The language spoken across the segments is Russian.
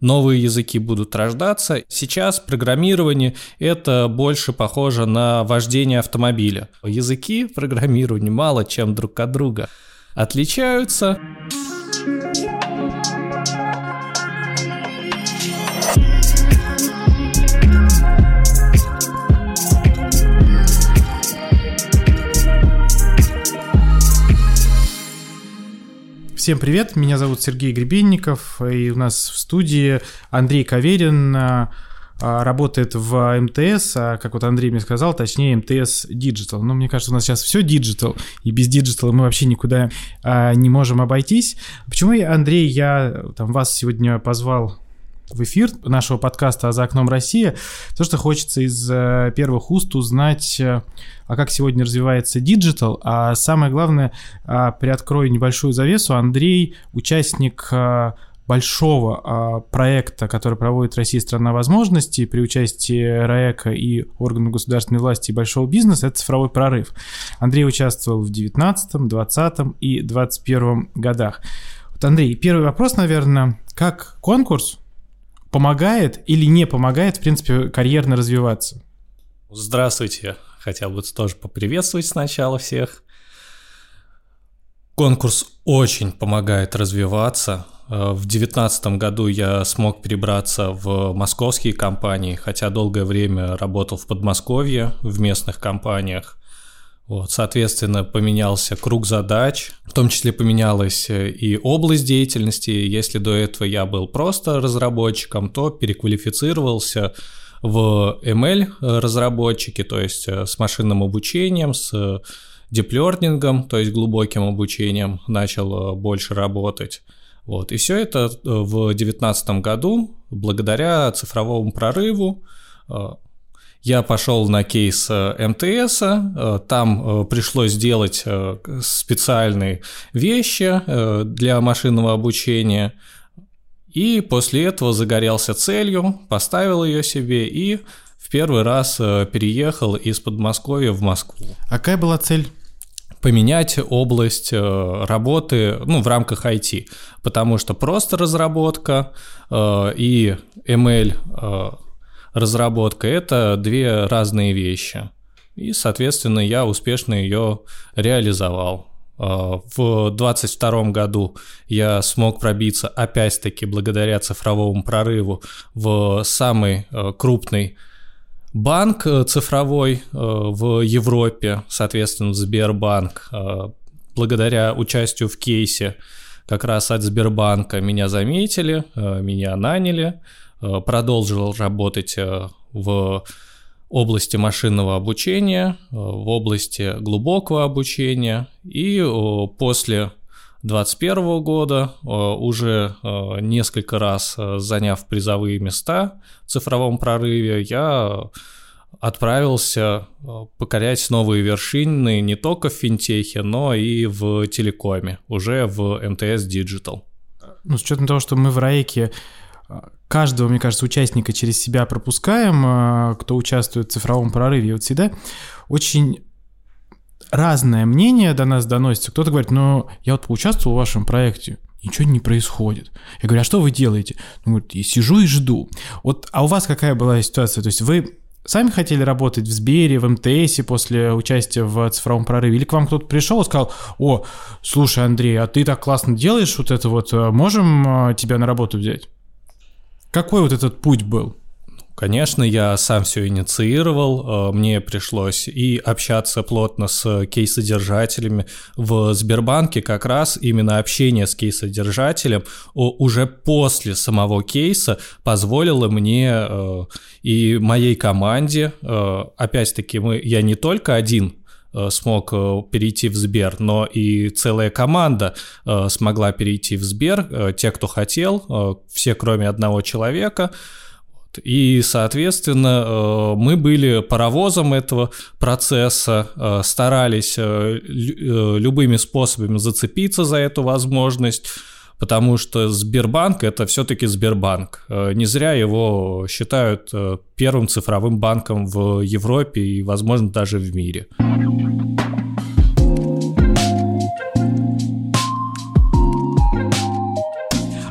новые языки будут рождаться. Сейчас программирование – это больше похоже на вождение автомобиля. Языки программирования мало чем друг от друга отличаются. Всем привет, меня зовут Сергей Гребенников, и у нас в студии Андрей Каверин, а, а, работает в МТС, а, как вот Андрей мне сказал, точнее МТС Digital. Но мне кажется, у нас сейчас все Digital, и без Digital мы вообще никуда не можем обойтись. Почему, Андрей, я там, вас сегодня позвал в эфир нашего подкаста «За окном России», то, что хочется из э, первых уст узнать, э, а как сегодня развивается digital, а самое главное, а, приоткрою небольшую завесу, Андрей – участник э, большого проекта, который проводит Россия страна возможностей при участии РАЭКа и органов государственной власти и большого бизнеса, это цифровой прорыв. Андрей участвовал в 19, 20 и 21 годах. Вот, Андрей, первый вопрос, наверное, как конкурс помогает или не помогает, в принципе, карьерно развиваться? Здравствуйте. Хотел бы тоже поприветствовать сначала всех. Конкурс очень помогает развиваться. Э, в 2019 году я смог перебраться в московские компании, хотя долгое время работал в Подмосковье в местных компаниях. Вот, соответственно, поменялся круг задач, в том числе поменялась э, и область деятельности. Если до этого я был просто разработчиком, то переквалифицировался в ML э, разработчики, то есть э, с машинным обучением, с диплернингом, то есть глубоким обучением начал больше работать. Вот. И все это в 2019 году благодаря цифровому прорыву я пошел на кейс э, МТС, э, там э, пришлось сделать специальные вещи для машинного обучения, и после этого загорелся целью, поставил ее себе и в первый раз переехал из Подмосковья в Москву. А какая была цель? поменять область работы ну, в рамках IT, потому что просто разработка и ML разработка – это две разные вещи. И, соответственно, я успешно ее реализовал. А, в 2022 году я смог пробиться, опять-таки, благодаря цифровому прорыву, в самый а, крупный банк э, цифровой э, в Европе, соответственно, Сбербанк. А, благодаря участию в кейсе как раз от Сбербанка меня заметили, э, меня наняли – продолжил работать э, в области машинного обучения, э, в области глубокого обучения. И после 2021 года, уже несколько раз заняв призовые места в цифровом прорыве, я отправился покорять новые вершины не только в финтехе, но и в телекоме, уже в МТС Digital. Ну, с учетом того, что мы в РАЭКе каждого, мне кажется, участника через себя пропускаем, а, кто участвует в цифровом прорыве. И вот всегда очень разное мнение до нас доносится. Кто-то говорит, ну, я вот поучаствовал в вашем проекте, ничего не происходит. Я говорю, а что вы делаете? Он говорит, я сижу и жду. Вот, а у вас какая была ситуация? То есть вы сами хотели работать в Сбере, в МТСе после участия в цифровом прорыве? Или к вам кто-то пришел и сказал, о, слушай, Андрей, а ты так классно делаешь вот это вот, а можем а, тебя на работу взять? Какой вот этот путь был? Конечно, я сам все инициировал, э, мне пришлось и общаться плотно с кейсодержателями в Сбербанке, как раз именно общение с кейсодержателем уже после самого кейса позволило мне э, и моей команде, э, опять-таки мы, я не только один смог э, перейти в Сбер, но и целая команда э, смогла перейти в Сбер, те, кто хотел, все кроме одного человека. И, соответственно, мы были паровозом этого процесса, старались любыми способами зацепиться за эту возможность потому что Сбербанк это все-таки Сбербанк. Э, не зря его считают э, первым цифровым банком в Европе и, возможно, даже в мире.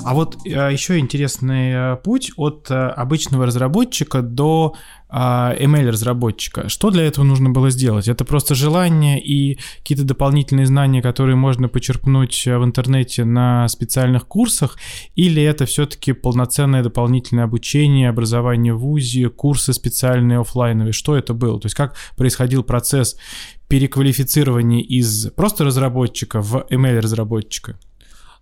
А вот э, еще интересный э, путь от э, обычного разработчика до ML-разработчика. Что для этого нужно было сделать? Это просто желание и какие-то дополнительные знания, которые можно почерпнуть в интернете на специальных курсах, или это все-таки полноценное дополнительное обучение, образование в ВУЗе, курсы специальные офлайновые? Что это было? То есть как происходил процесс переквалифицирования из просто разработчика в ML-разработчика?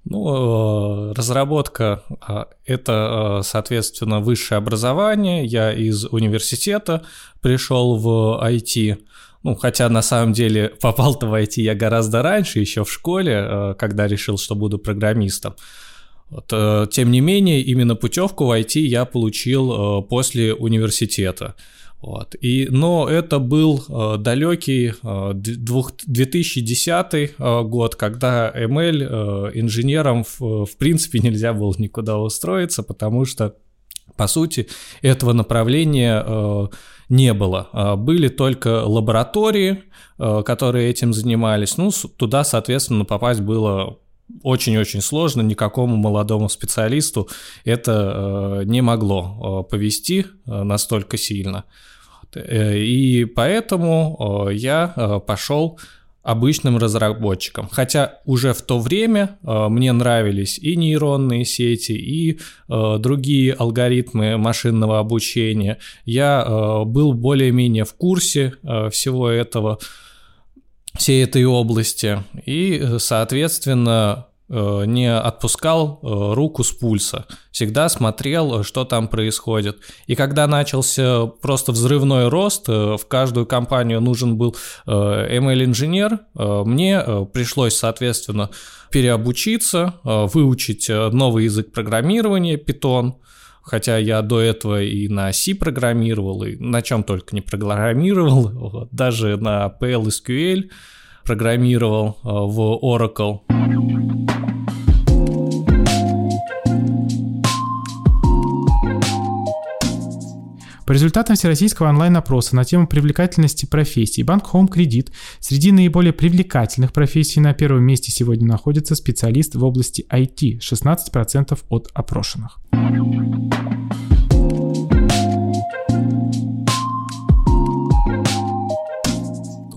Ну, э, разработка э, – это, э, соответственно, высшее образование. Я из университета пришел в IT. Ну, хотя на самом деле попал-то в IT я гораздо раньше, еще в школе, когда решил, что буду программистом. Вот, тем не менее, именно путевку в IT я получил после университета. Вот. И, но это был э, далекий э, 2010 э, год, когда ML э, инженером в, в принципе нельзя было никуда устроиться, потому что, по сути, этого направления э, не было. Э, были только лаборатории, э, которые этим занимались. Ну, туда, соответственно, попасть было очень-очень сложно, никакому молодому специалисту это э, не могло э, повести э, настолько сильно. Э, и поэтому я э, пошел обычным разработчиком. Хотя уже в то время э, мне нравились и нейронные сети, и другие алгоритмы машинного обучения. Я был более-менее в курсе всего этого, всей этой области. И, соответственно, Э, не отпускал э, руку с пульса, всегда смотрел, э, что там происходит. И когда начался просто взрывной рост, в каждую компанию нужен был ML-инженер, мне пришлось, соответственно, переобучиться, выучить новый язык программирования, Python, хотя я до этого и на C программировал, и на чем только не программировал, вот, даже на PLSQL программировал в Oracle. По результатам всероссийского онлайн-опроса на тему привлекательности профессий Банк Home Credit среди наиболее привлекательных профессий на первом месте сегодня находится специалист в области IT – 16% от опрошенных.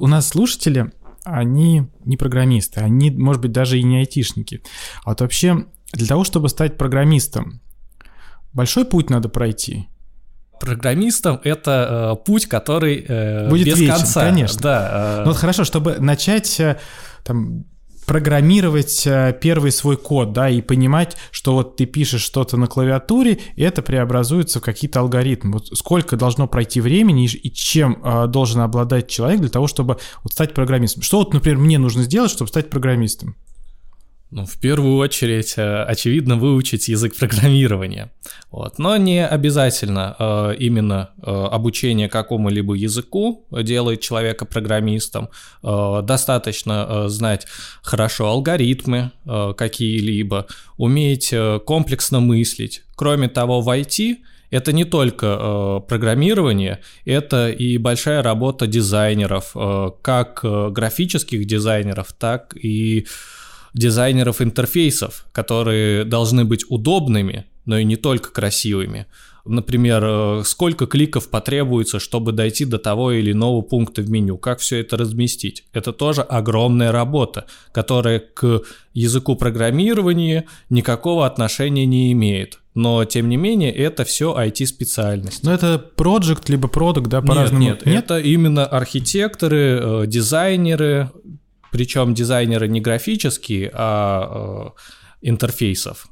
У нас слушатели, они не программисты, они, может быть, даже и не айтишники. А вот вообще, для того, чтобы стать программистом, большой путь надо пройти – программистом это э, путь, который э, будет без вечен, конца. конечно. Да. Э... Ну вот хорошо, чтобы начать э, там программировать э, первый свой код, да, и понимать, что вот ты пишешь что-то на клавиатуре, и это преобразуется в какие-то алгоритмы. Вот сколько должно пройти времени и чем э, должен обладать человек для того, чтобы вот стать программистом? Что вот, например, мне нужно сделать, чтобы стать программистом? Ну, в первую очередь, э, очевидно, выучить язык программирования. Вот. Но не обязательно э, именно э, обучение какому-либо языку делает человека программистом. Э, достаточно э, знать хорошо алгоритмы э, какие-либо, уметь э, комплексно мыслить. Кроме того, в IT это не только э, программирование, это и большая работа дизайнеров, э, как э, графических дизайнеров, так и дизайнеров интерфейсов, которые должны быть удобными, но и не только красивыми. Например, э, сколько кликов потребуется, чтобы дойти до того или иного пункта в меню, как все это разместить. Это тоже огромная работа, которая к языку программирования никакого отношения не имеет. Но, тем не менее, это все IT-специальность. Но это проект либо продукт, да, по-разному? Нет, нет, это именно архитекторы, э, дизайнеры, причем дизайнеры не графические, а э, интерфейсов.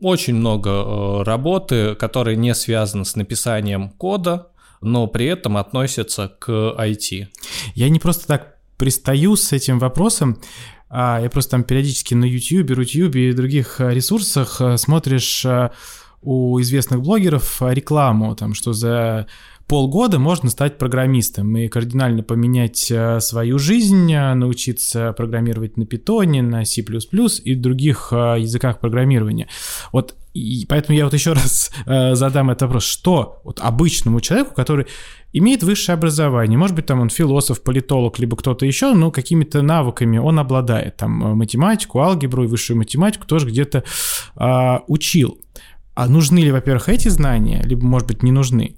Очень много э, работы, которые не связаны с написанием кода, но при этом относятся к IT. Я не просто так пристаю с этим вопросом. А я просто там периодически на YouTube, Рутюбе и других э, ресурсах смотришь у известных блогеров рекламу, там, что за полгода можно стать программистом и кардинально поменять э, свою жизнь, э, научиться программировать на питоне, на C++ и других э, языках программирования. Вот и поэтому я вот еще раз задам этот вопрос. Что вот обычному человеку, который имеет высшее образование, может быть, там он философ, политолог, либо кто-то еще, но какими-то навыками он обладает, там математику, алгебру и высшую математику тоже где-то э, учил. А нужны ли, во-первых, эти знания, либо, может быть, не нужны?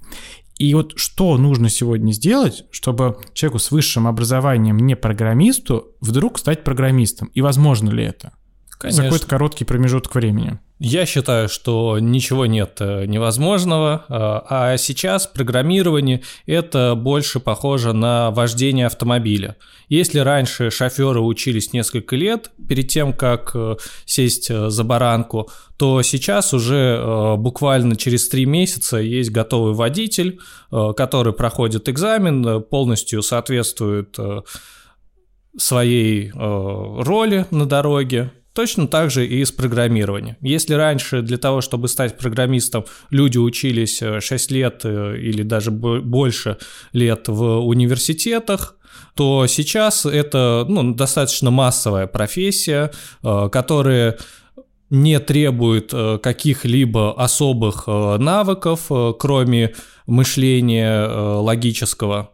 И вот что нужно сегодня сделать, чтобы человеку с высшим образованием, не программисту, вдруг стать программистом? И возможно ли это? Конечно. За какой-то короткий промежуток времени. Я считаю, что ничего нет э, невозможного, э, а сейчас программирование это больше похоже на вождение автомобиля. Если раньше шоферы учились несколько лет перед тем, как э, сесть за баранку, то сейчас уже буквально через три месяца есть готовый водитель, который проходит экзамен, полностью соответствует своей роли на дороге, Точно так же и с программированием. Если раньше для того, чтобы стать программистом, люди учились 6 э, лет э, или даже больше лет в университетах, то сейчас это ну, достаточно массовая профессия, э, которая не требует каких-либо особых навыков, кроме мышления логического.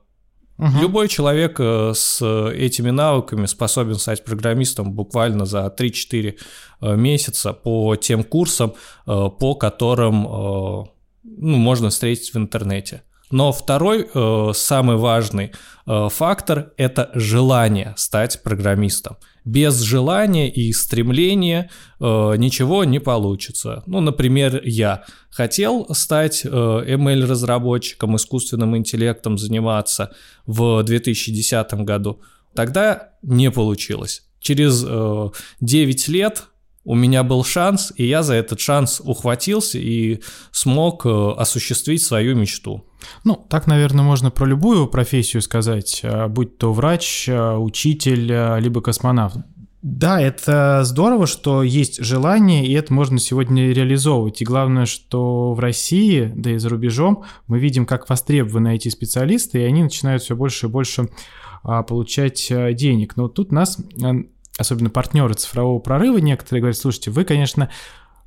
Угу. Любой человек э, с этими навыками способен стать программистом буквально за 3-4 э, месяца по тем курсам, э, по которым ну, можно встретить в интернете. Но второй, самый важный фактор – это желание стать программистом – без желания и стремления э, ничего не получится. Ну, например, я хотел стать э, ML-разработчиком, искусственным интеллектом заниматься в 2010 году. Тогда не получилось. Через э, 9 лет у меня был шанс, и я за этот шанс ухватился и смог э, осуществить свою мечту. Ну, так, наверное, можно про любую профессию сказать, э, будь то врач, э, учитель, либо космонавт. Да, это здорово, что есть желание, и это можно сегодня реализовывать. И главное, что в России, да и за рубежом, мы видим, как востребованы эти специалисты, и они начинают все больше и больше а, получать денег. Но тут нас особенно партнеры цифрового прорыва, некоторые говорят, слушайте, вы, конечно,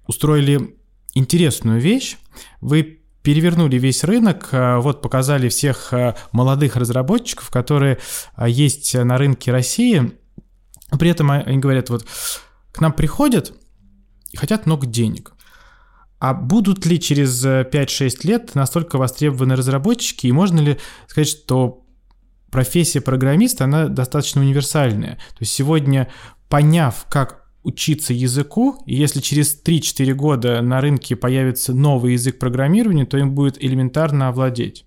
устроили интересную вещь, вы перевернули весь рынок, а, вот показали всех а, молодых разработчиков, которые а, есть на рынке России, при этом они говорят, вот к нам приходят и хотят много денег. А будут ли через 5-6 лет настолько востребованы разработчики, и можно ли сказать, что профессия программиста, она достаточно универсальная. То есть сегодня, поняв, как учиться языку, и если через 3-4 года на рынке появится новый язык программирования, то им будет элементарно овладеть.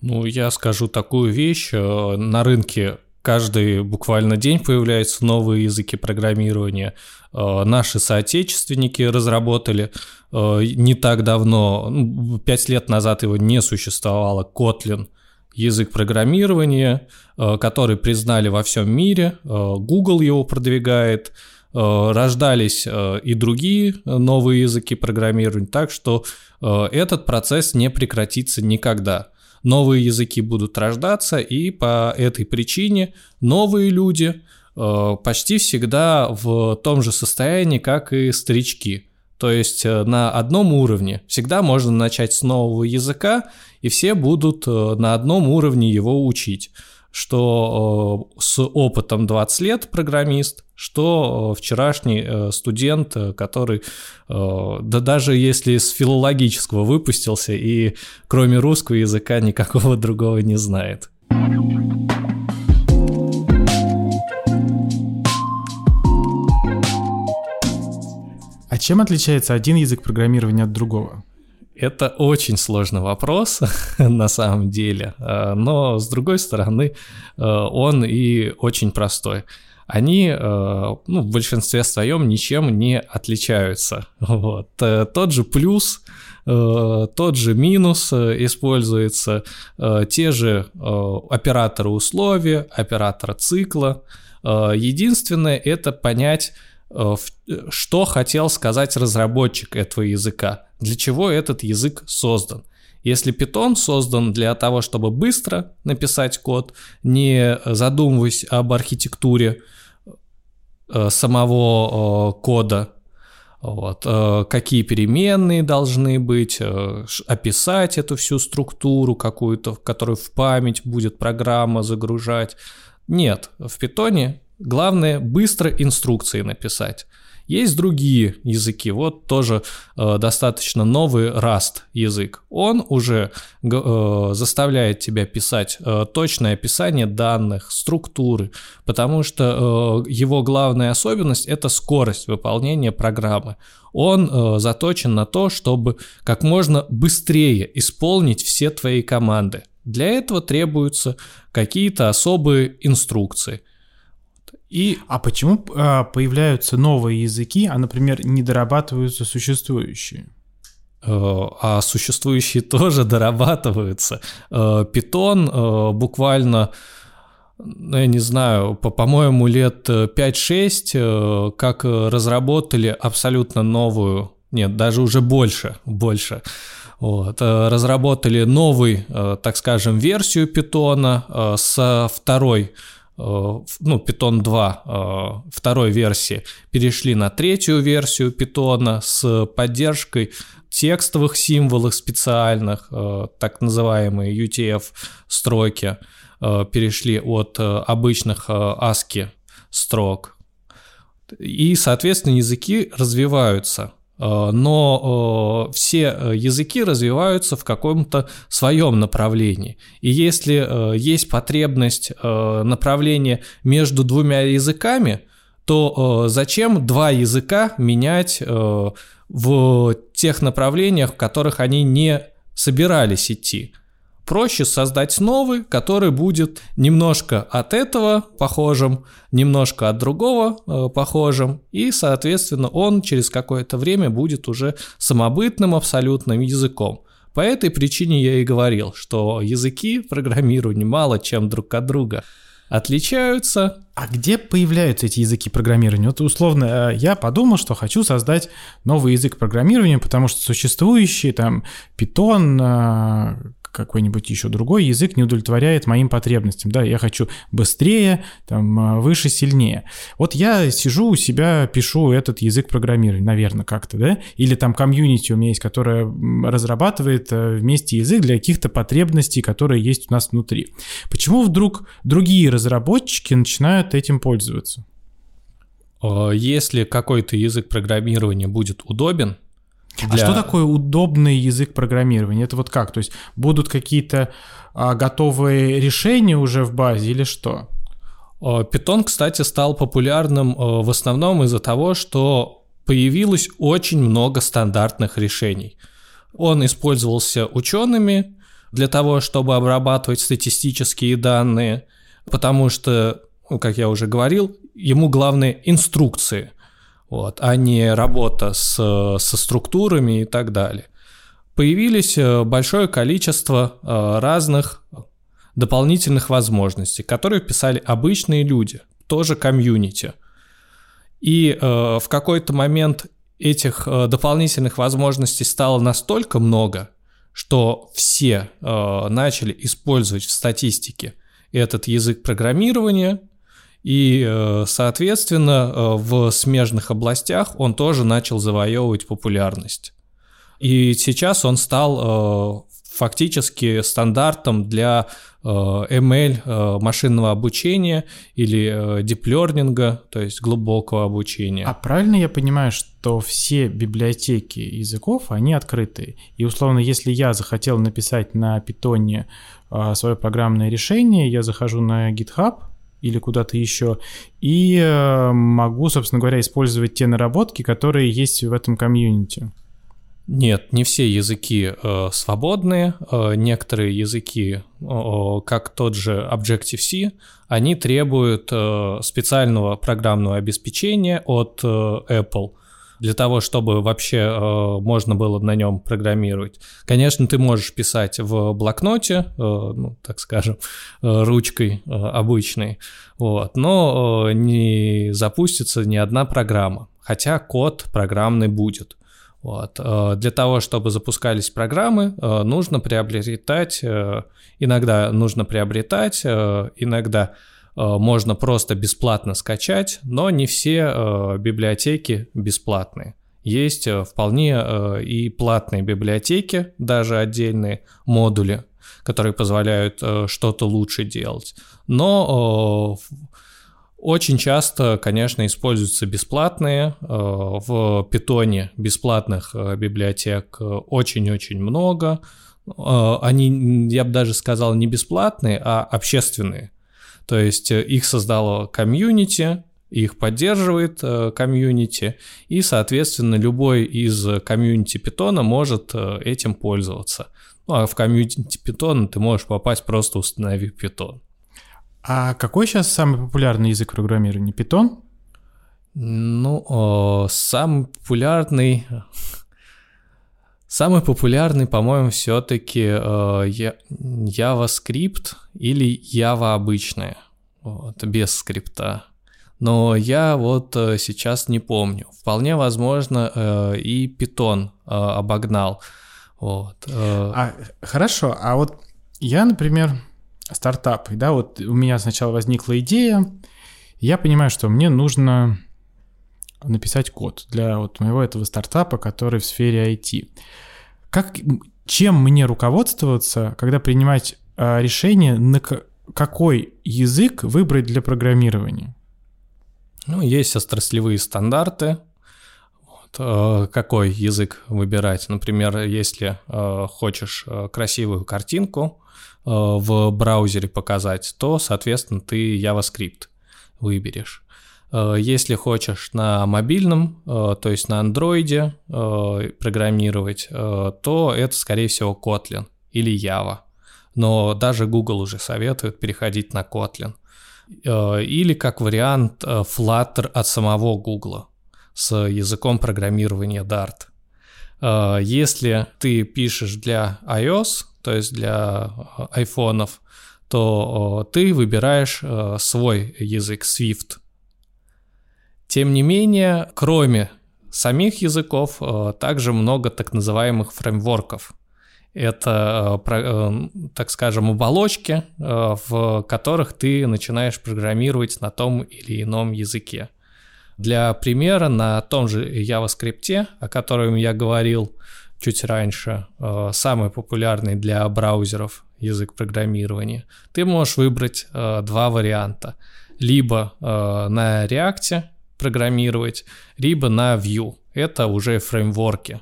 Ну, я скажу такую вещь. Э, на рынке каждый буквально день появляются новые языки программирования. Э, наши соотечественники разработали э, не так давно, 5 ну, лет назад его не существовало, Kotlin – язык программирования, э, который признали во всем мире, э, Google его продвигает, э, рождались и другие новые языки программирования, так что этот процесс не прекратится никогда. Новые языки будут рождаться, и по этой причине новые люди почти всегда в том же состоянии, как и старички – то есть э, на одном уровне. Всегда можно начать с нового языка, и все будут э, на одном уровне его учить. Что э, с опытом 20 лет программист, что вчерашний студент, который, да даже если с филологического выпустился и кроме русского языка никакого другого не знает. Чем отличается один язык программирования от другого? Это очень сложный вопрос на самом деле, э, но с другой стороны э, он и очень простой. Они э, ну, в большинстве своем ничем не отличаются. Вот. Тот же плюс, тот же минус используется, те же операторы условия, оператор цикла. Единственное это понять, что хотел сказать разработчик этого языка, для чего этот язык создан. Если Python создан для того, чтобы быстро написать код, не задумываясь об архитектуре самого кода, вот, э, какие переменные должны быть, э, описать эту всю структуру какую-то, которую в память будет программа загружать. Нет, в питоне главное быстро инструкции написать. Есть другие языки, вот тоже э, достаточно новый Rust язык. Он уже э, заставляет тебя писать э, точное описание данных, структуры, потому что э, его главная особенность это скорость выполнения программы. Он э, заточен на то, чтобы как можно быстрее исполнить все твои команды. Для этого требуются какие-то особые инструкции – и... А почему а, появляются новые языки, а, например, не дорабатываются существующие? Э, а существующие тоже дорабатываются. Питон э, буквально, ну, я не знаю, по- по-моему, лет 5-6, э, как разработали абсолютно новую, нет, даже уже больше, больше, вот, разработали новый, так скажем, версию питона со второй Э, ну, Python 2 э, второй версии, перешли на третью версию Python с поддержкой текстовых символов специальных, э, так называемые UTF-строки, перешли от обычных ASCII строк. И, соответственно, языки развиваются – Э, но э, все э, языки развиваются в каком-то своем направлении. И если есть потребность направления между двумя языками, то зачем два языка менять в тех направлениях, в которых они не собирались идти? Проще создать новый, который будет немножко от этого похожим, немножко от другого э, похожим, и, соответственно, он через какое-то время будет уже самобытным абсолютным языком. По этой причине я и говорил, что языки программирования мало чем друг от друга отличаются. А где появляются эти языки программирования? Вот условно э, я подумал, что хочу создать новый язык программирования, потому что существующий там Python, э, какой-нибудь еще другой язык не удовлетворяет моим потребностям. Да, я хочу быстрее, там, а, выше, сильнее. Вот я сижу у себя, пишу этот язык программирования, наверное, как-то, да? Или там комьюнити у меня есть, которая разрабатывает э, вместе язык для каких-то потребностей, которые есть у нас внутри. Почему вдруг другие разработчики начинают этим пользоваться? Если какой-то язык программирования будет удобен, для... А что такое удобный язык программирования? Это вот как? То есть будут какие-то а, готовые решения уже в базе или что? Python, кстати, стал популярным в основном из-за того, что появилось очень много стандартных решений. Он использовался учеными для того, чтобы обрабатывать статистические данные, потому что, ну, как я уже говорил, ему главное инструкции – вот, а не работа с, со структурами и так далее. Появились э, большое количество э, разных дополнительных возможностей, которые писали обычные люди, тоже комьюнити. И э, в какой-то момент этих дополнительных возможностей стало настолько много, что все начали использовать в статистике этот язык программирования – и, э, соответственно, э, в смежных областях он тоже начал завоевывать популярность. И сейчас он стал э, фактически стандартом для ML машинного обучения или диплернинга, то есть глубокого обучения. А правильно я понимаю, что все библиотеки языков, они открытые? И условно, если я захотел написать на питоне свое программное решение, я захожу на GitHub, или куда-то еще. И э, могу, собственно говоря, использовать те наработки, которые есть в этом комьюнити. Нет, не все языки э, свободные. Э, некоторые языки, э, как тот же Objective-C, они требуют э, специального программного обеспечения от э, Apple. Для того, чтобы вообще э, можно было на нем программировать. Конечно, ты можешь писать в блокноте, э, ну, так скажем, э, ручкой э, обычной, вот, но э, не запустится ни одна программа, хотя код программный будет. Вот. Э, для того, чтобы запускались программы, э, нужно приобретать, э, иногда нужно приобретать, иногда можно просто бесплатно скачать, но не все библиотеки бесплатные. Есть вполне и платные библиотеки, даже отдельные модули, которые позволяют что-то лучше делать. Но очень часто, конечно, используются бесплатные. Э, в питоне бесплатных э, библиотек э, очень-очень много. Они, я бы даже сказал, не бесплатные, а общественные. То есть их создало комьюнити, их поддерживает комьюнити, и, соответственно, любой из комьюнити питона может этим пользоваться. Ну, а в комьюнити питона ты можешь попасть, просто установив питон. А какой сейчас самый популярный язык программирования? Python? Ну, самый популярный... Самый популярный, по-моему, все-таки э, JavaScript или Java обычная, вот, без скрипта. Но я вот э, сейчас не помню. Вполне возможно, э, и Python э, обогнал. Вот. Э. А, хорошо, а вот я, например, стартап. Да, вот у меня сначала возникла идея, я понимаю, что мне нужно написать код для вот моего этого стартапа, который в сфере IT. Как, чем мне руководствоваться, когда принимать э, решение, на какой язык выбрать для программирования? Ну, есть отраслевые стандарты, э, какой язык выбирать. Например, если э, хочешь красивую картинку, Э, в браузере показать, то, соответственно, ты JavaScript выберешь. Э, если хочешь на мобильном, э, то есть на Android программировать, то это, скорее всего, Kotlin или Java. Но даже Google уже советует переходить на Kotlin. Или как вариант Flutter от самого Google с языком программирования Dart. Если ты пишешь для iOS, то есть для э, айфонов, то ты выбираешь э, свой язык Swift. Тем не менее, кроме самих языков, э, также много так называемых фреймворков. Это, так скажем, оболочки, в которых ты начинаешь программировать на том или ином языке. Для примера, на том же JavaScript, о котором я говорил, чуть раньше, э, самый популярный для браузеров язык программирования, ты можешь выбрать э, два варианта. Либо э, на React программировать, либо на Vue. Это уже фреймворки.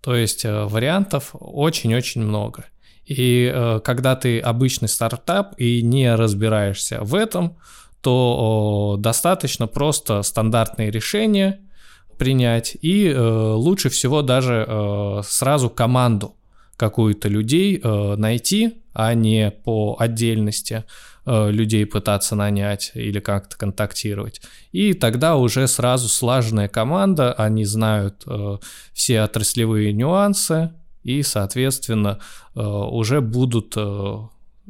То есть вариантов очень-очень много. И когда ты обычный стартап и не разбираешься в этом, то достаточно просто стандартные решения – принять, и э, лучше всего даже э, сразу команду какую-то людей э, найти, а не по отдельности э, людей пытаться нанять или как-то контактировать. И тогда уже сразу слаженная команда, они знают э, все отраслевые нюансы, и, соответственно, э, уже будут э,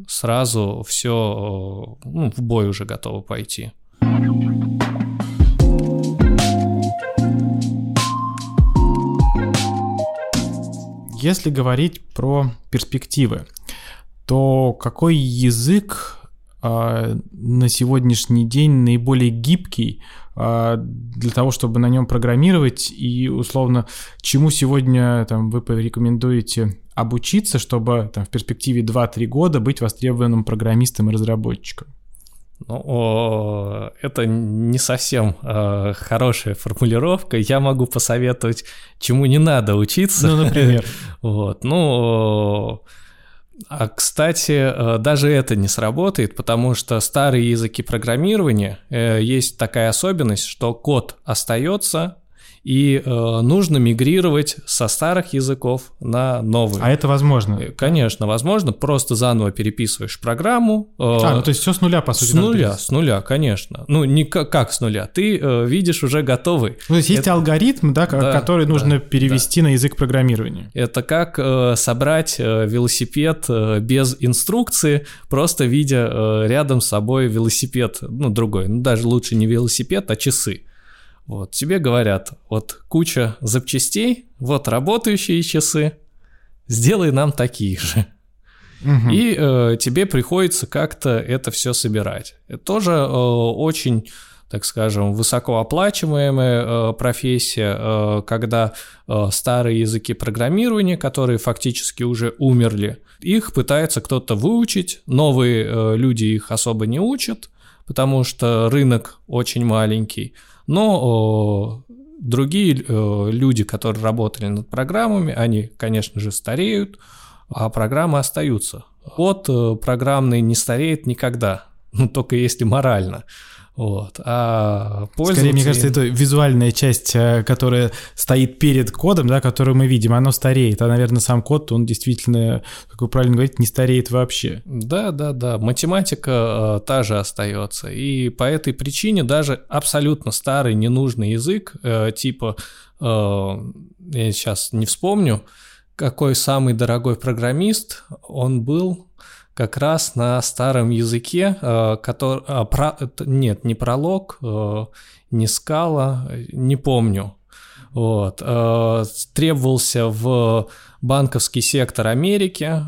сразу все э, ну, в бой уже готовы пойти. Если говорить про перспективы, то какой язык э, на сегодняшний день наиболее гибкий э, для того, чтобы на нем программировать и условно чему сегодня там, вы порекомендуете обучиться, чтобы там, в перспективе 2-3 года быть востребованным программистом и разработчиком? Ну, это не совсем э, хорошая формулировка. Я могу посоветовать, чему не надо учиться. Ну, например. вот. Ну, а, кстати, э, даже это не сработает, потому что старые языки программирования э, есть такая особенность, что код остается, и э, нужно мигрировать со старых языков на новые. А это возможно? Э, конечно, возможно. Просто заново переписываешь программу. Э, а, ну то есть все с нуля, по сути. С нуля, с нуля, конечно. Ну, не как, как с нуля. Ты э, видишь уже готовый. Ну, то есть это... есть алгоритм, да, да который да, нужно перевести да. на язык программирования. Это как э, собрать э, велосипед э, без инструкции, просто видя э, рядом с собой велосипед, ну, другой. Ну, даже лучше не велосипед, а часы. Вот, тебе говорят, вот куча запчастей, вот работающие часы, сделай нам такие же. Угу. И э, тебе приходится как-то это все собирать. Это тоже э, очень, так скажем, высокооплачиваемая э, профессия, э, когда э, старые языки программирования, которые фактически уже умерли, их пытается кто-то выучить, новые э, люди их особо не учат, потому что рынок очень маленький. Но другие люди, которые работали над программами, они, конечно же, стареют, а программы остаются. Код э, программный не стареет никогда, ну, только если морально. Вот. А пользователи... Скорее, мне кажется, это визуальная часть, э, которая стоит перед кодом, да, которую мы видим, оно стареет. А, наверное, сам код, он действительно, как вы правильно говорите, не стареет вообще. Да, да, да. Математика э, та же остается. И по этой причине даже абсолютно старый, ненужный язык, э, типа, э, я сейчас не вспомню, какой самый дорогой программист, он был как раз на старом языке, э, который... А, про, нет, не пролог, э, не скала, не помню. Вот. Э, требовался в банковский сектор Америки,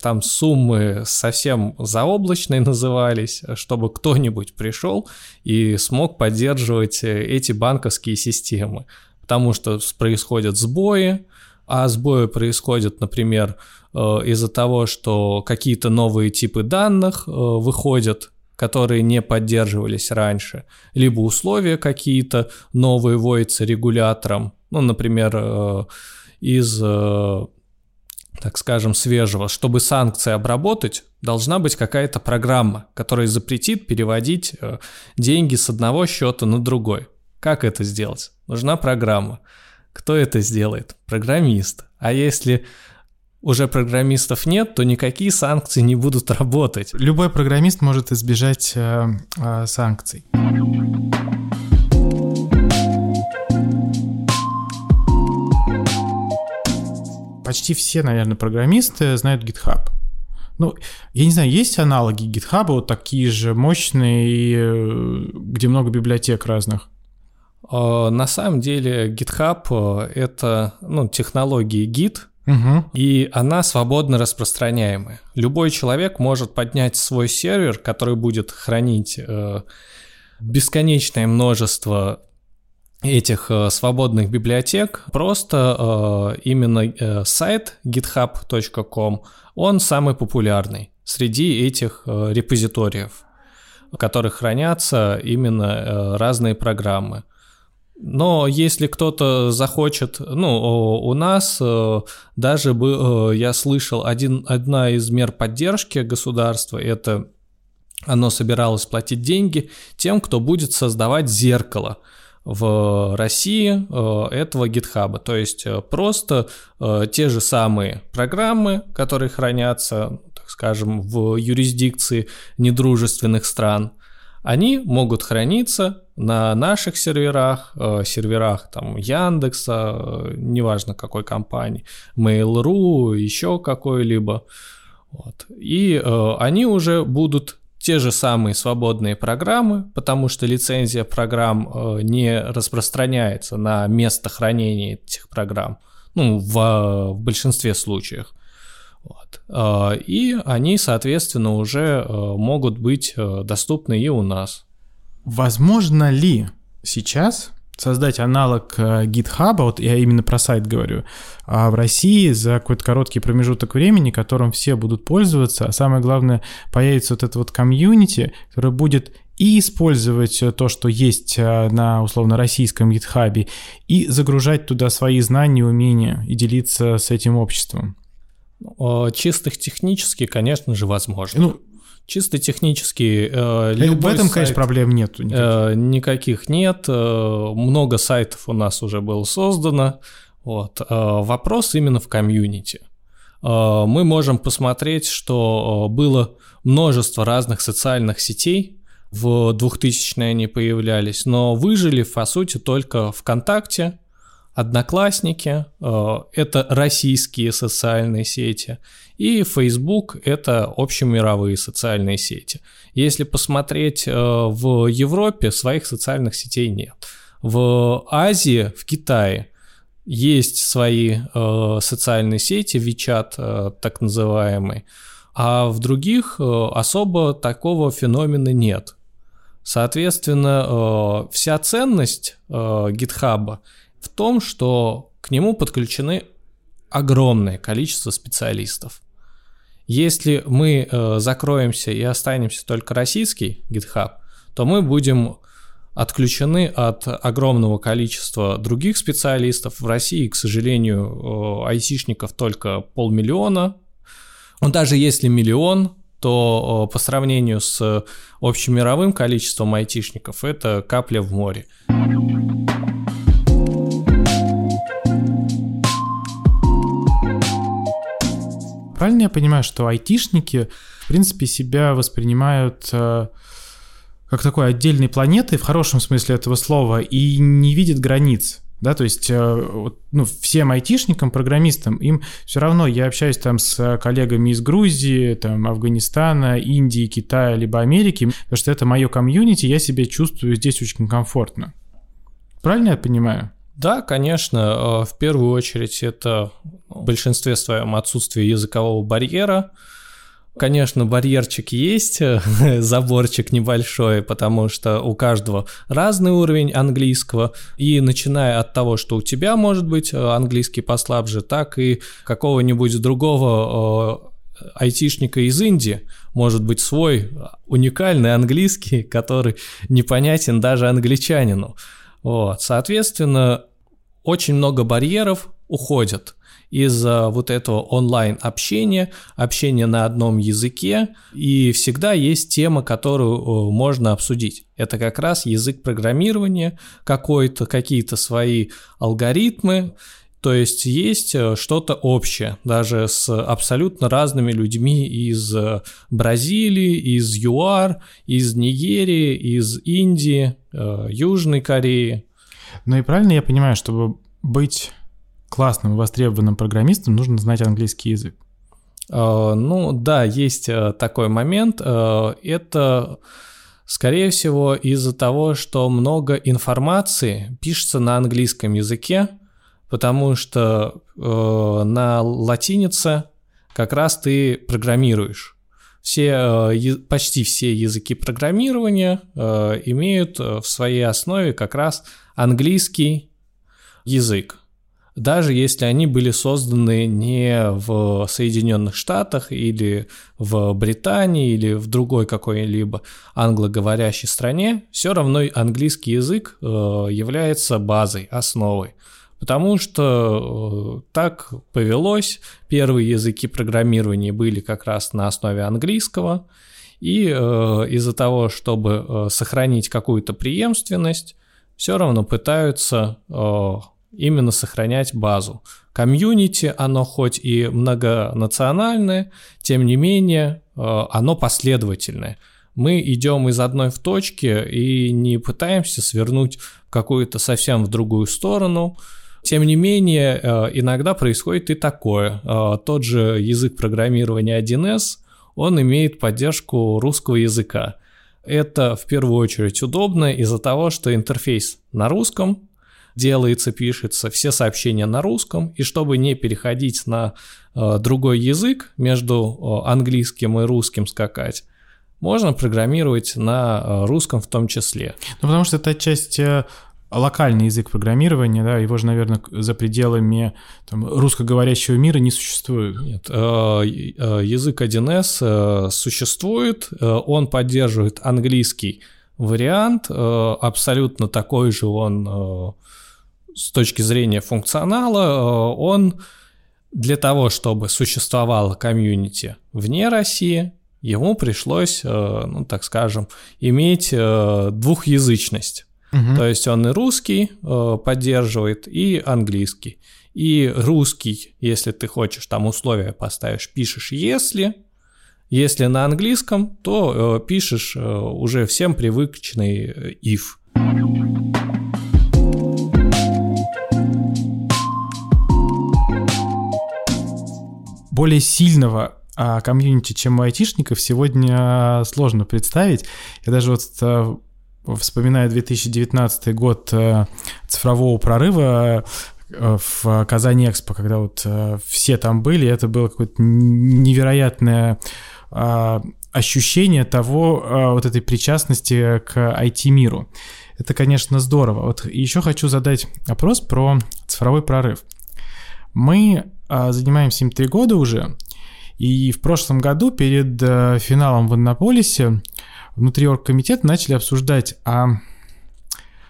там суммы совсем заоблачные назывались, чтобы кто-нибудь пришел и смог поддерживать эти банковские системы. Потому что происходят сбои, а сбои происходят, например, э, из-за того, что какие-то новые типы данных э, выходят, которые не поддерживались раньше, либо условия какие-то новые вводятся регулятором, ну, например, э, из, так скажем, свежего. Чтобы санкции обработать, должна быть какая-то программа, которая запретит переводить деньги с одного счета на другой. Как это сделать? Нужна программа. Кто это сделает? Программист. А если уже программистов нет, то никакие санкции не будут работать. Любой программист может избежать э, э, санкций. Почти все, наверное, программисты знают GitHub. Ну, я не знаю, есть аналоги GitHub, вот такие же мощные, э, где много библиотек разных? Э, на самом деле GitHub э, — это ну, технологии Git, Угу. И она свободно распространяемая. Любой человек может поднять свой сервер, который будет хранить э, бесконечное множество этих э, свободных библиотек. Просто э, именно э, сайт github.com, он самый популярный среди этих э, репозиториев, в которых хранятся именно э, разные программы. Но если кто-то захочет, ну, у нас э, даже бы, э, я слышал, один, одна из мер поддержки государства, это оно собиралось платить деньги тем, кто будет создавать зеркало в России э, этого гитхаба. То есть просто те же самые программы, которые хранятся, так скажем, в юрисдикции недружественных стран, они могут храниться на наших серверах, э, серверах там Яндекса, э, неважно какой компании, Mail.ru, еще какой-либо. Вот. И э, они уже будут те же самые свободные программы, потому что лицензия программ э, не распространяется на место хранения этих программ, ну, в, в большинстве случаев. Вот. Э, и они, соответственно, уже э, могут быть э, доступны и у нас. Возможно ли сейчас создать аналог GitHub, вот я именно про сайт говорю, а в России за какой-то короткий промежуток времени, которым все будут пользоваться, а самое главное, появится вот это вот комьюнити, которое будет и использовать то, что есть на условно российском GitHub, и загружать туда свои знания, умения и делиться с этим обществом. Чистых технически, конечно же, возможно. Ну, Чисто технически... Э, в этом, сайт, конечно, проблем нет. Никаких. Э, никаких нет. Э, много сайтов у нас уже было создано. Вот. Э, вопрос именно в комьюнити. Э, мы можем посмотреть, что э, было множество разных социальных сетей, в 2000-е они появлялись, но выжили, по сути, только ВКонтакте, Одноклассники э, – это российские социальные сети, и Facebook – это общемировые социальные сети. Если посмотреть э, в Европе, своих социальных сетей нет. В Азии, в Китае есть свои э, социальные сети, WeChat так называемый, а в других особо такого феномена нет. Соответственно, вся ценность GitHub – в том, что к нему подключены огромное количество специалистов. Если мы э, закроемся и останемся только российский GitHub, то мы будем отключены от огромного количества других специалистов. В России, к сожалению, э, айтишников только полмиллиона. Но даже если миллион, то э, по сравнению с общемировым количеством айтишников это капля в море. Правильно я понимаю, что айтишники, в принципе, себя воспринимают э, как такой отдельной планетой в хорошем смысле этого слова и не видят границ? Да, то есть, э, ну, всем айтишникам, программистам, им все равно, я общаюсь там с коллегами из Грузии, там, Афганистана, Индии, Китая, либо Америки, потому что это мое комьюнити, я себя чувствую здесь очень комфортно. Правильно я понимаю? Да, конечно, э, в первую очередь это в большинстве своем отсутствие языкового барьера. Конечно, барьерчик есть, заборчик небольшой, потому что у каждого разный уровень английского, и начиная от того, что у тебя может быть э, английский послабже, так и какого-нибудь другого э, айтишника из Индии может быть свой уникальный английский, который непонятен даже англичанину. Вот, соответственно, очень много барьеров уходят из-за вот этого онлайн-общения, общения на одном языке, и всегда есть тема, которую можно обсудить. Это как раз язык программирования, какой-то, какие-то свои алгоритмы, то есть есть э, что-то общее, даже с абсолютно разными людьми из э, Бразилии, из ЮАР, из Нигерии, из Индии, э, Южной Кореи. Ну и правильно я понимаю, чтобы быть классным, востребованным программистом, нужно знать английский язык? Ну да, есть такой момент. Это скорее всего из-за того, что много информации пишется на английском языке, потому что э, на латинице как раз ты программируешь. Все, э, почти все языки программирования э, имеют в своей основе как раз английский язык. Даже если они были созданы не в Соединенных Штатах или в Британии или в другой какой-либо англоговорящей стране, все равно английский язык является базой, основой. Потому что э, так повелось, первые языки программирования были как раз на основе английского, и э, из-за того, чтобы э, сохранить какую-то преемственность, все равно пытаются именно сохранять базу. Комьюнити, оно хоть и многонациональное, тем не менее, оно последовательное. Мы идем из одной в точке и не пытаемся свернуть какую-то совсем в другую сторону, тем не менее, э, иногда происходит и такое. Э, тот же язык программирования 1С, он имеет поддержку русского языка. Это в первую очередь удобно из-за того, что интерфейс на русском делается, пишется, все сообщения на русском, и чтобы не переходить на э, другой язык, между английским и русским скакать, можно программировать на русском в том числе. Ну, потому что это часть локальный язык программирования, да, его же, наверное, за пределами там, русскоговорящего мира не существует. Нет, э, э, язык 1С э, существует, он поддерживает английский вариант, абсолютно такой же он с точки зрения функционала, он для того, чтобы существовало комьюнити вне России, ему пришлось, ну так скажем, иметь двухязычность. Угу. То есть он и русский поддерживает, и английский. И русский, если ты хочешь там условия поставишь, пишешь «если», если на английском, то э, пишешь э, уже всем привычный if. Более сильного а, комьюнити, чем у айтишников, сегодня сложно представить. Я даже вот вспоминаю 2019 год а, цифрового прорыва, в Казани Экспо, когда вот все там были, это было какое-то невероятное а, ощущение того, вот этой причастности к IT-миру. Это, конечно, здорово. Вот еще хочу задать вопрос про цифровой прорыв. Мы а, занимаемся им три года уже, и в прошлом году перед финалом в Иннополисе внутри оргкомитета начали обсуждать, а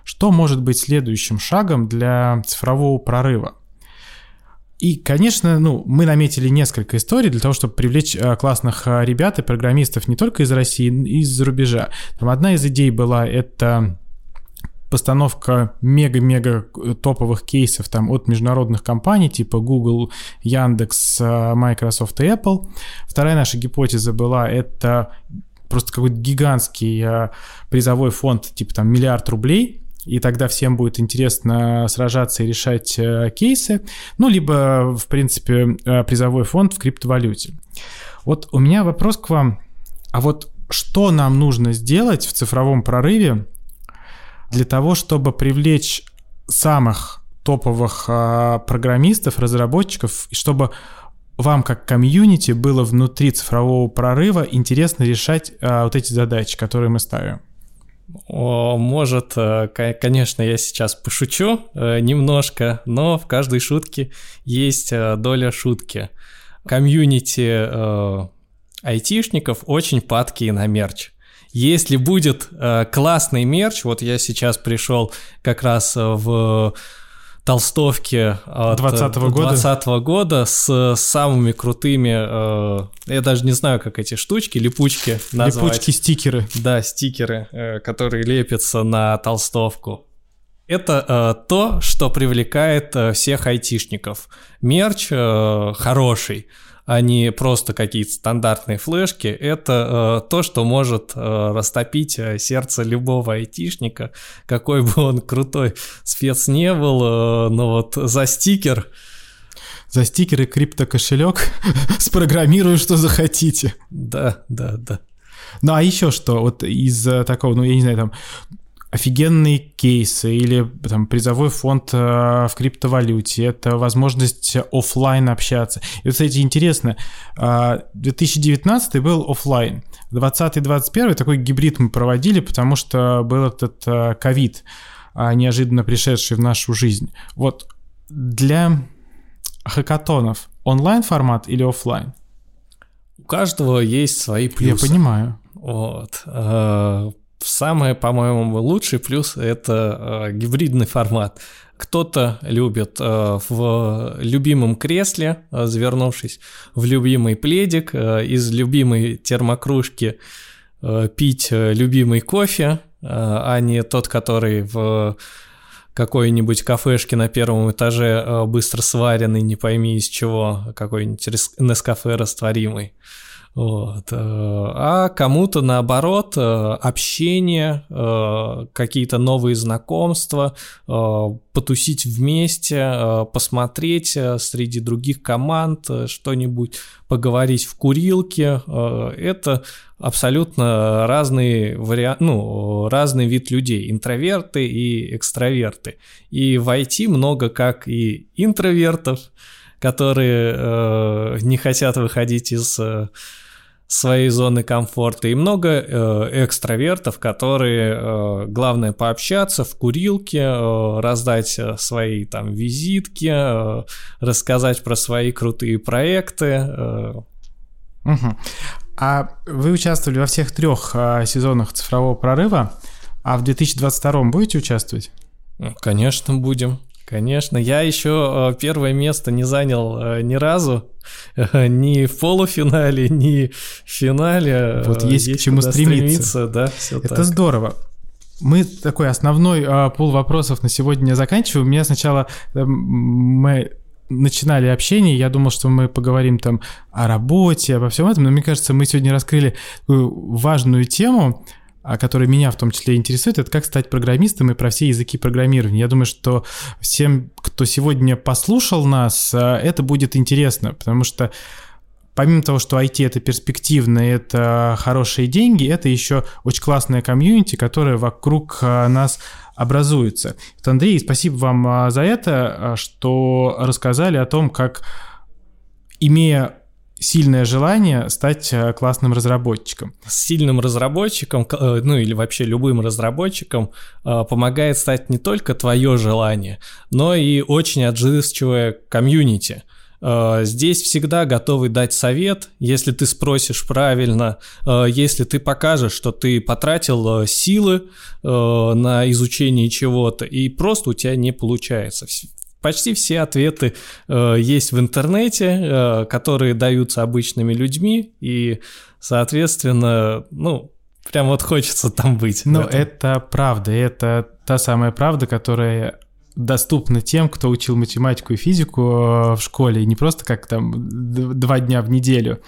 что может быть следующим шагом для цифрового прорыва. И, конечно, ну, мы наметили несколько историй для того, чтобы привлечь э, классных э, ребят и программистов не только из России, но и из-за рубежа. Там одна из идей была это постановка мега-мега э, топовых кейсов там от международных компаний типа Google, Яндекс, Microsoft и Apple. Вторая наша гипотеза была это просто какой-то гигантский призовой фонд, типа там миллиард рублей, и тогда всем будет интересно сражаться и решать э, кейсы, ну, либо, в принципе, э, призовой фонд в криптовалюте. Вот у меня вопрос к вам. А вот что нам нужно сделать в цифровом прорыве для того, чтобы привлечь самых топовых э, программистов, разработчиков, и чтобы вам как комьюнити было внутри цифрового прорыва интересно решать вот эти задачи, которые мы ставим? Может, э, конечно, я сейчас пошучу э, немножко, но в каждой шутке есть э, доля шутки. Комьюнити айтишников очень падкие на мерч. Если будет классный мерч, вот я сейчас пришел как раз в толстовки от 20 -го года. 20 -го года с самыми крутыми, э, я даже не знаю, как эти штучки, липучки назвать. Липучки, стикеры. Да, стикеры, э, которые лепятся на толстовку. Это э, то, что привлекает э, всех айтишников. Мерч э, хороший, а не просто какие-то стандартные флешки, это э, то, что может э, растопить э, сердце любого айтишника, какой бы он крутой спец не был, э, но вот за стикер... За стикер и криптокошелек спрограммирую, что захотите. Да, да, да. Ну а еще что, вот из такого, ну я не знаю, там офигенные кейсы или там призовой фонд э, в криптовалюте, это возможность офлайн общаться. И, кстати, интересно, 2019 э, был офлайн, 2020-2021 такой гибрид мы проводили, потому что был этот э, ковид, неожиданно пришедший в нашу жизнь. Вот для хакатонов онлайн формат или офлайн? У каждого есть свои плюсы. Я понимаю. Вот. Самый, по-моему, лучший плюс – это э, гибридный формат. Кто-то любит э, в любимом кресле, э, завернувшись в любимый пледик, э, из любимой термокружки э, пить э, любимый кофе, э, а не тот, который в какой-нибудь кафешке на первом этаже э, быстро сваренный, не пойми из чего, какой-нибудь Нескафе растворимый. Вот. Э, а кому-то наоборот э, общение, э, какие-то новые знакомства, потусить вместе, посмотреть среди других команд что-нибудь, поговорить в курилке. Это абсолютно разный вариант, ну, разный вид людей, интроверты и экстраверты. И в IT много как и интровертов, которые не хотят выходить из своей зоны комфорта, и много э, экстравертов, которые, э, главное, пообщаться в курилке, э, раздать э, свои там визитки, э, рассказать про свои крутые проекты. Э. Угу. А вы участвовали во всех трех э, сезонах цифрового прорыва, а в 2022 будете участвовать? Конечно, будем. Конечно, я еще первое место не занял ни разу, ни в полуфинале, ни в финале. Вот есть, есть к чему стремиться. стремиться да, все Это так. здорово. Мы такой основной а, пул вопросов на сегодня заканчиваем. У меня сначала мы начинали общение, я думал, что мы поговорим там о работе, обо всем этом, но мне кажется, мы сегодня раскрыли важную тему, которая меня в том числе интересует, это как стать программистом и про все языки программирования. Я думаю, что всем, кто сегодня послушал нас, а, это будет интересно, потому что помимо того, что IT это перспективно, это хорошие деньги, это еще очень классная комьюнити, которая вокруг а, нас образуется. Вот, Андрей, спасибо вам а, за это, а, что рассказали о том, как, имея сильное желание стать классным разработчиком. Сильным разработчиком, э, ну или вообще любым разработчиком, помогает стать не только твое желание, но и очень отзывчивое комьюнити. Э, здесь всегда готовы дать совет, если ты спросишь правильно, э, если ты покажешь, что ты потратил э, силы на изучение чего-то, и просто у тебя не получается. Почти все ответы есть в интернете, которые даются обычными людьми, и, соответственно, ну, прям вот хочется там быть. Но это правда, это та самая правда, которая доступно тем, кто учил математику и физику э, в школе, не просто как там два дня в неделю,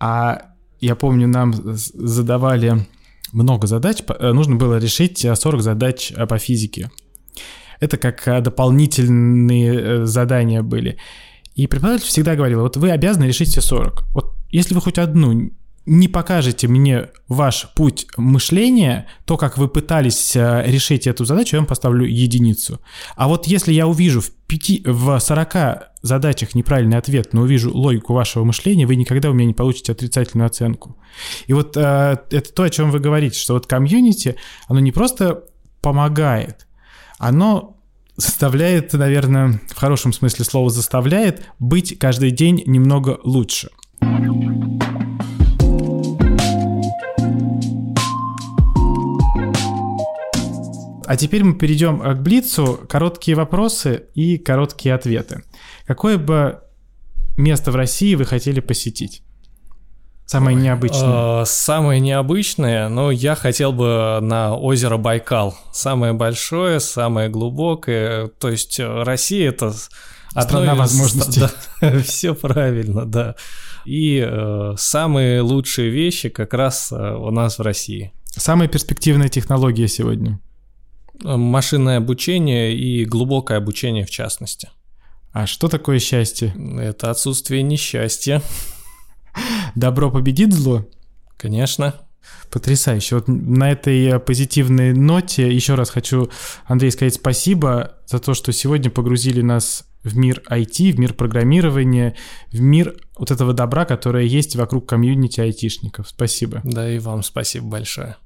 а я помню, нам задавали много задач, э, нужно было решить 40 задач э, по физике. Это как дополнительные задания были. И преподаватель всегда говорил, вот вы обязаны решить все 40. Вот если вы хоть одну не покажете мне ваш путь мышления, то, как вы пытались э, решить эту задачу, я вам поставлю единицу. А вот если я увижу в, 5, в 40 задачах неправильный ответ, но увижу логику вашего мышления, вы никогда у меня не получите отрицательную оценку. И вот э, это то, о чем вы говорите, что вот комьюнити, оно не просто помогает, оно заставляет, наверное, в хорошем смысле слова заставляет быть каждый день немного лучше. А теперь мы перейдем к Блицу. Короткие вопросы и короткие ответы. Какое бы место в России вы хотели посетить? Самое необычное. Э, самое необычное, но я хотел бы на озеро Байкал. Самое большое, самое глубокое. То есть э, Россия это страна из... возможностей. Да, все правильно, да. И э, самые лучшие вещи как раз э, у нас в России. Самая перспективная технология сегодня. Машинное обучение и глубокое обучение в частности. А что такое счастье? Это отсутствие несчастья. Добро победит зло? Конечно. Потрясающе. Вот на этой позитивной ноте еще раз хочу, Андрей, сказать спасибо за то, что сегодня погрузили нас в мир IT, в мир программирования, в мир вот этого добра, которое есть вокруг комьюнити айтишников. Спасибо. Да и вам спасибо большое.